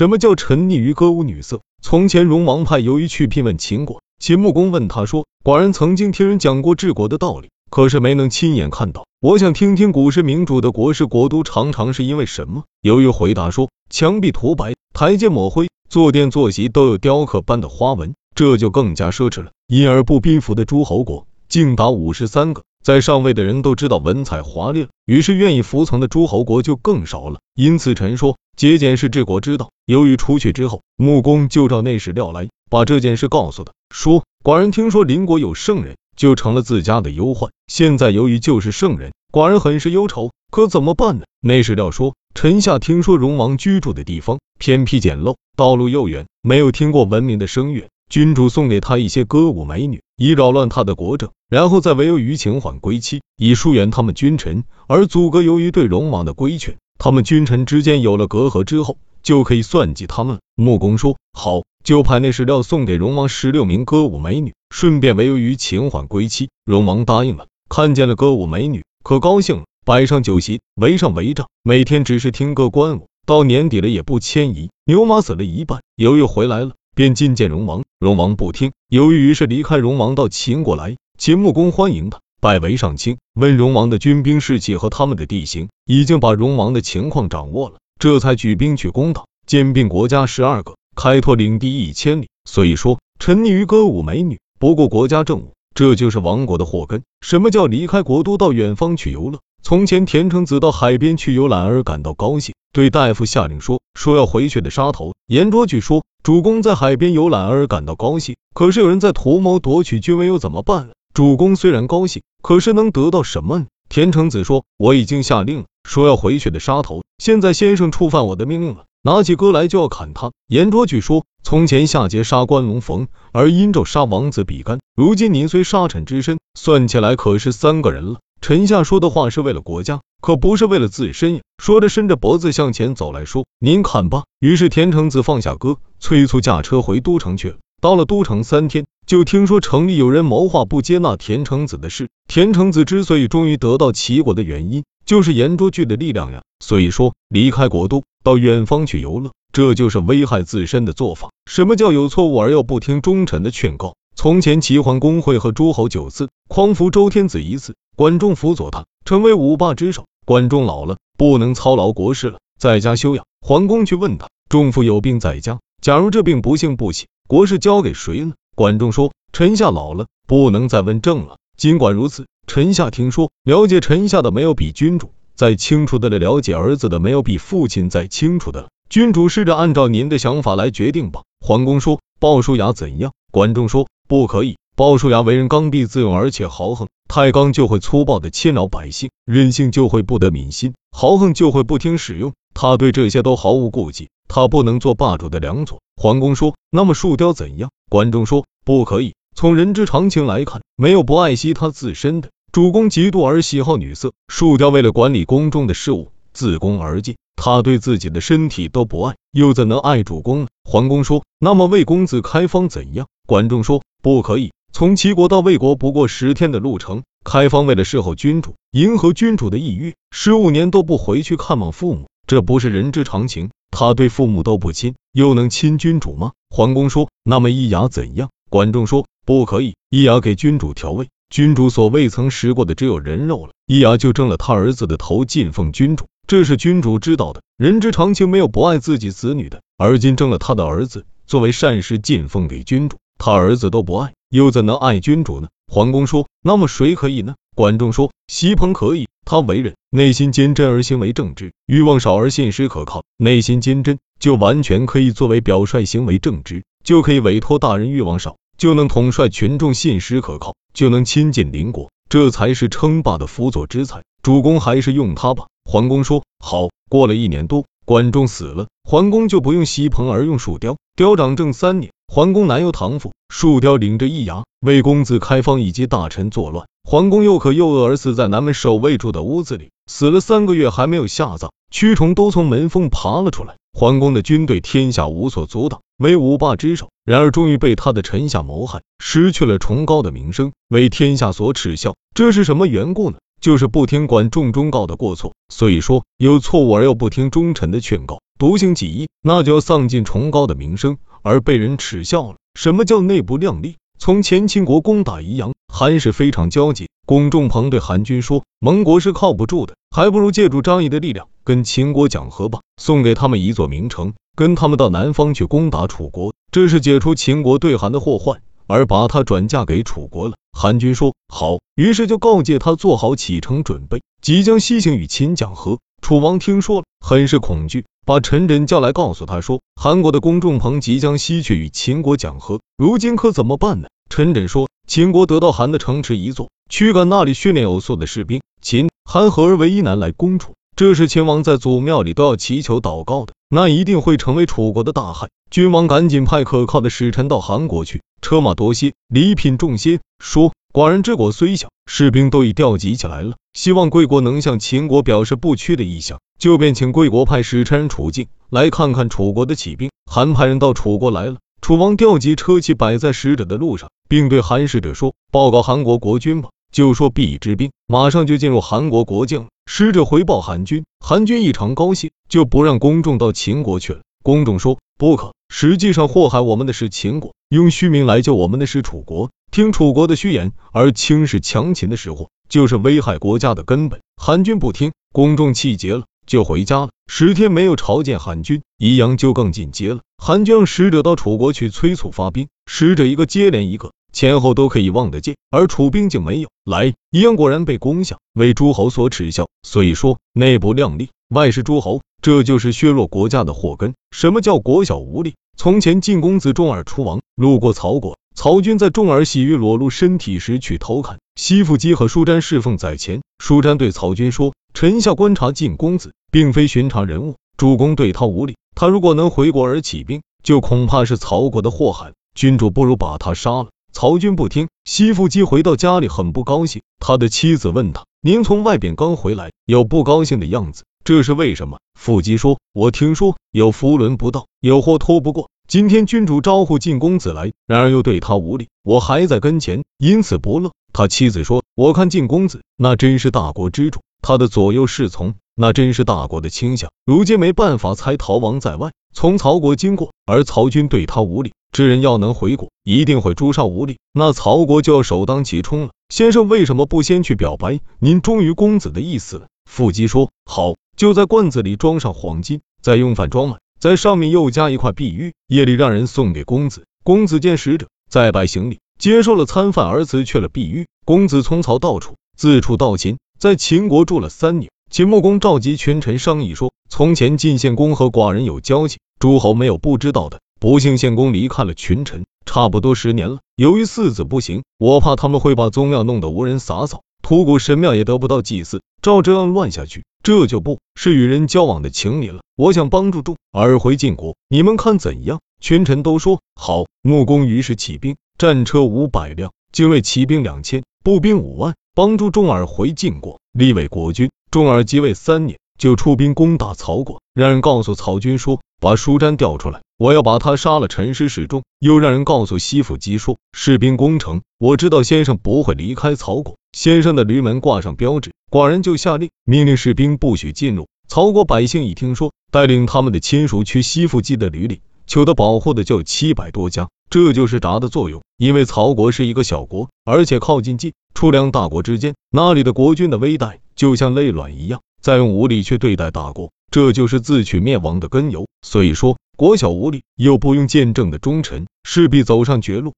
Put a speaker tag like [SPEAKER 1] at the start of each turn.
[SPEAKER 1] 什么叫沉溺于歌舞女色？从前荣王派由于去聘问秦国，秦穆公问他说：“寡人曾经听人讲过治国的道理，可是没能亲眼看到。我想听听古时明主的国事国都常常是因为什么？”由于回答说：“墙壁涂白，台阶抹灰，坐垫坐席都有雕刻般的花纹，这就更加奢侈了。因而不宾服的诸侯国竟达五十三个。”在上位的人都知道文采华丽了，于是愿意服从的诸侯国就更少了。因此，臣说节俭是治国之道。由于出去之后，穆公就召内史料来，把这件事告诉他，说寡人听说邻国有圣人，就成了自家的忧患。现在由于就是圣人，寡人很是忧愁，可怎么办呢？内史料说，臣下听说荣王居住的地方偏僻简陋，道路又远，没有听过文明的声乐。君主送给他一些歌舞美女，以扰乱他的国政，然后再委由于秦缓归期，以疏远他们君臣，而阻隔由于对荣王的规劝。他们君臣之间有了隔阂之后，就可以算计他们了。穆公说好，就派那史料送给荣王十六名歌舞美女，顺便委由于秦缓归期。荣王答应了，看见了歌舞美女，可高兴了，摆上酒席，围上帷帐，每天只是听歌观舞，到年底了也不迁移。牛马死了一半，犹豫回来了。便觐见荣王，荣王不听，犹豫于是离开荣王到秦国来。秦穆公欢迎他，拜为上卿，问荣王的军兵士气和他们的地形，已经把荣王的情况掌握了，这才举兵去攻打，兼并国家十二个，开拓领地一千里。所以说，沉溺于歌舞美女，不顾国家政务，这就是亡国的祸根。什么叫离开国都到远方去游乐？从前田成子到海边去游览而感到高兴，对大夫下令说，说要回去的杀头。颜卓举说。主公在海边游览而感到高兴，可是有人在图谋夺取君位，又怎么办？主公虽然高兴，可是能得到什么呢？田成子说：“我已经下令，说要回去的杀头。现在先生触犯我的命令了，拿起戈来就要砍他。”颜卓举说：“从前夏桀杀关龙逢，而殷纣杀王子比干，如今您虽杀臣之身，算起来可是三个人了。臣下说的话是为了国家。”可不是为了自身呀！说着，伸着脖子向前走来说：“您看吧。”于是田成子放下戈，催促驾车回都城去了。到了都城三天，就听说城里有人谋划不接纳田成子的事。田成子之所以终于得到齐国的原因，就是颜卓句的力量呀。所以说，离开国都到远方去游乐，这就是危害自身的做法。什么叫有错误而又不听忠臣的劝告？从前齐桓公会和诸侯九次，匡扶周天子一次，管仲辅佐他，成为五霸之首。管仲老了，不能操劳国事了，在家休养。桓公去问他，仲父有病在家，假如这病不幸不起，国事交给谁呢？管仲说，臣下老了，不能再问政了。尽管如此，臣下听说，了解臣下的没有比君主再清楚的了，了解儿子的没有比父亲再清楚的了。君主试着按照您的想法来决定吧。桓公说，鲍叔牙怎样？管仲说，不可以。鲍叔牙为人刚愎自用，而且豪横。太刚就会粗暴的侵扰百姓，任性就会不得民心，豪横就会不听使用。他对这些都毫无顾忌，他不能做霸主的良佐。桓公说：“那么树雕怎样？”管仲说：“不可以。从人之常情来看，没有不爱惜他自身的。主公嫉妒而喜好女色，树雕为了管理宫中的事务，自宫而进，他对自己的身体都不爱，又怎能爱主公呢？”桓公说：“那么为公子开方怎样？”管仲说：“不可以。”从齐国到魏国不过十天的路程，开方为了侍候君主，迎合君主的意欲，十五年都不回去看望父母，这不是人之常情。他对父母都不亲，又能亲君主吗？桓公说：“那么易牙怎样？”管仲说：“不可以，易牙给君主调味，君主所未曾食过的只有人肉了，易牙就蒸了他儿子的头进奉君主，这是君主知道的。人之常情，没有不爱自己子女的。而今蒸了他的儿子，作为善事进奉给君主，他儿子都不爱。”又怎能爱君主呢？桓公说：“那么谁可以呢？”管仲说：“席鹏可以，他为人内心坚贞而行为正直，欲望少而信实可靠。内心坚贞，就完全可以作为表率；行为正直，就可以委托大人；欲望少，就能统帅群众；信实可靠，就能亲近邻国。这才是称霸的辅佐之才。主公还是用他吧。”桓公说：“好。”过了一年多，管仲死了，桓公就不用席鹏而用树雕。雕长正三年。桓公南游唐父，树雕领着易牙为公子开方以及大臣作乱，桓公又渴又饿而死在南门守卫住的屋子里，死了三个月还没有下葬，蛆虫都从门缝爬了出来。桓公的军队天下无所阻挡，为五霸之首，然而终于被他的臣下谋害，失去了崇高的名声，为天下所耻笑。这是什么缘故呢？就是不听管仲忠告的过错。所以说，有错误而又不听忠臣的劝告。独行几亿，那就要丧尽崇高的名声，而被人耻笑了。什么叫内部量力？从前秦国攻打宜阳，韩氏非常焦急。龚仲鹏对韩军说：“盟国是靠不住的，还不如借助张仪的力量跟秦国讲和吧，送给他们一座名城，跟他们到南方去攻打楚国，这是解除秦国对韩的祸患，而把他转嫁给楚国了。”韩军说：“好。”于是就告诫他做好启程准备，即将西行与秦讲和。楚王听说了，很是恐惧。把陈轸叫来，告诉他说，韩国的公仲鹏即将西去与秦国讲和，如今可怎么办呢？陈轸说，秦国得到韩的城池一座，驱赶那里训练有素的士兵，秦、韩合而为一，难来攻楚。这是秦王在祖庙里都要祈求祷告的，那一定会成为楚国的大害。君王赶紧派可靠的使臣到韩国去，车马多些，礼品重些，说。寡人之国虽小，士兵都已调集起来了，希望贵国能向秦国表示不屈的意向，就便请贵国派使臣楚境来看看楚国的起兵。韩派人到楚国来了，楚王调集车骑摆在使者的路上，并对韩使者说：“报告韩国国君吧，就说必之兵马上就进入韩国国境了。”使者回报韩军，韩军异常高兴，就不让公众到秦国去了。公众说：“不可，实际上祸害我们的是秦国，用虚名来救我们的是楚国。”听楚国的虚言而轻视强秦的实货，就是危害国家的根本。韩军不听，公众气结了，就回家了。十天没有朝见韩军，宜阳就更进阶了。韩军让使者到楚国去催促发兵，使者一个接连一个，前后都可以望得见，而楚兵竟没有来。宜阳果然被攻下，为诸侯所耻笑。所以说，内部量力，外是诸侯，这就是削弱国家的祸根。什么叫国小无力？从前晋公子重耳出王，路过曹国。曹军在重耳洗浴裸露身体时去偷看，西富基和舒詹侍奉在前。舒詹对曹军说：“臣下观察晋公子，并非寻常人物，主公对他无礼。他如果能回国而起兵，就恐怕是曹国的祸害。君主不如把他杀了。”曹军不听。西富基回到家里很不高兴，他的妻子问他：“您从外边刚回来，有不高兴的样子，这是为什么？”富基说：“我听说有福轮不到，有祸拖不过。”今天君主招呼晋公子来，然而又对他无礼，我还在跟前，因此不乐。他妻子说：“我看晋公子那真是大国之主，他的左右侍从那真是大国的倾向。如今没办法，才逃亡在外，从曹国经过，而曹军对他无礼，这人要能回国，一定会诛杀无礼，那曹国就要首当其冲了。先生为什么不先去表白您忠于公子的意思呢？”腹肌说：“好，就在罐子里装上黄金，再用饭装满。”在上面又加一块碧玉，夜里让人送给公子。公子见使者，再拜行礼，接受了餐饭，而辞去了碧玉。公子从曹到楚，自楚到秦，在秦国住了三年。秦穆公召集群臣商议说：从前晋献公和寡人有交情，诸侯没有不知道的。不幸献公离开了群臣，差不多十年了。由于四子不行，我怕他们会把宗庙弄得无人洒扫，土谷神庙也得不到祭祀。照这样乱下去。这就不是与人交往的情理了。我想帮助众而回晋国，你们看怎样？群臣都说好。穆公于是起兵，战车五百辆，精锐骑兵两千，步兵五万，帮助重耳回晋国，立为国君。重耳即位三年，就出兵攻打曹国，让人告诉曹军说，把舒詹调出来，我要把他杀了，陈师示众。又让人告诉西府姬说，士兵攻城，我知道先生不会离开曹国，先生的驴门挂上标志。寡人就下令，命令士兵不许进入。曹国百姓一听说，带领他们的亲属去西附基的驴里，求得保护的就有七百多家。这就是闸的作用。因为曹国是一个小国，而且靠近晋楚两大国之间，那里的国君的威带就像累卵一样，再用武力去对待大国，这就是自取灭亡的根由。所以说，国小无力，又不用见证的忠臣，势必走上绝路。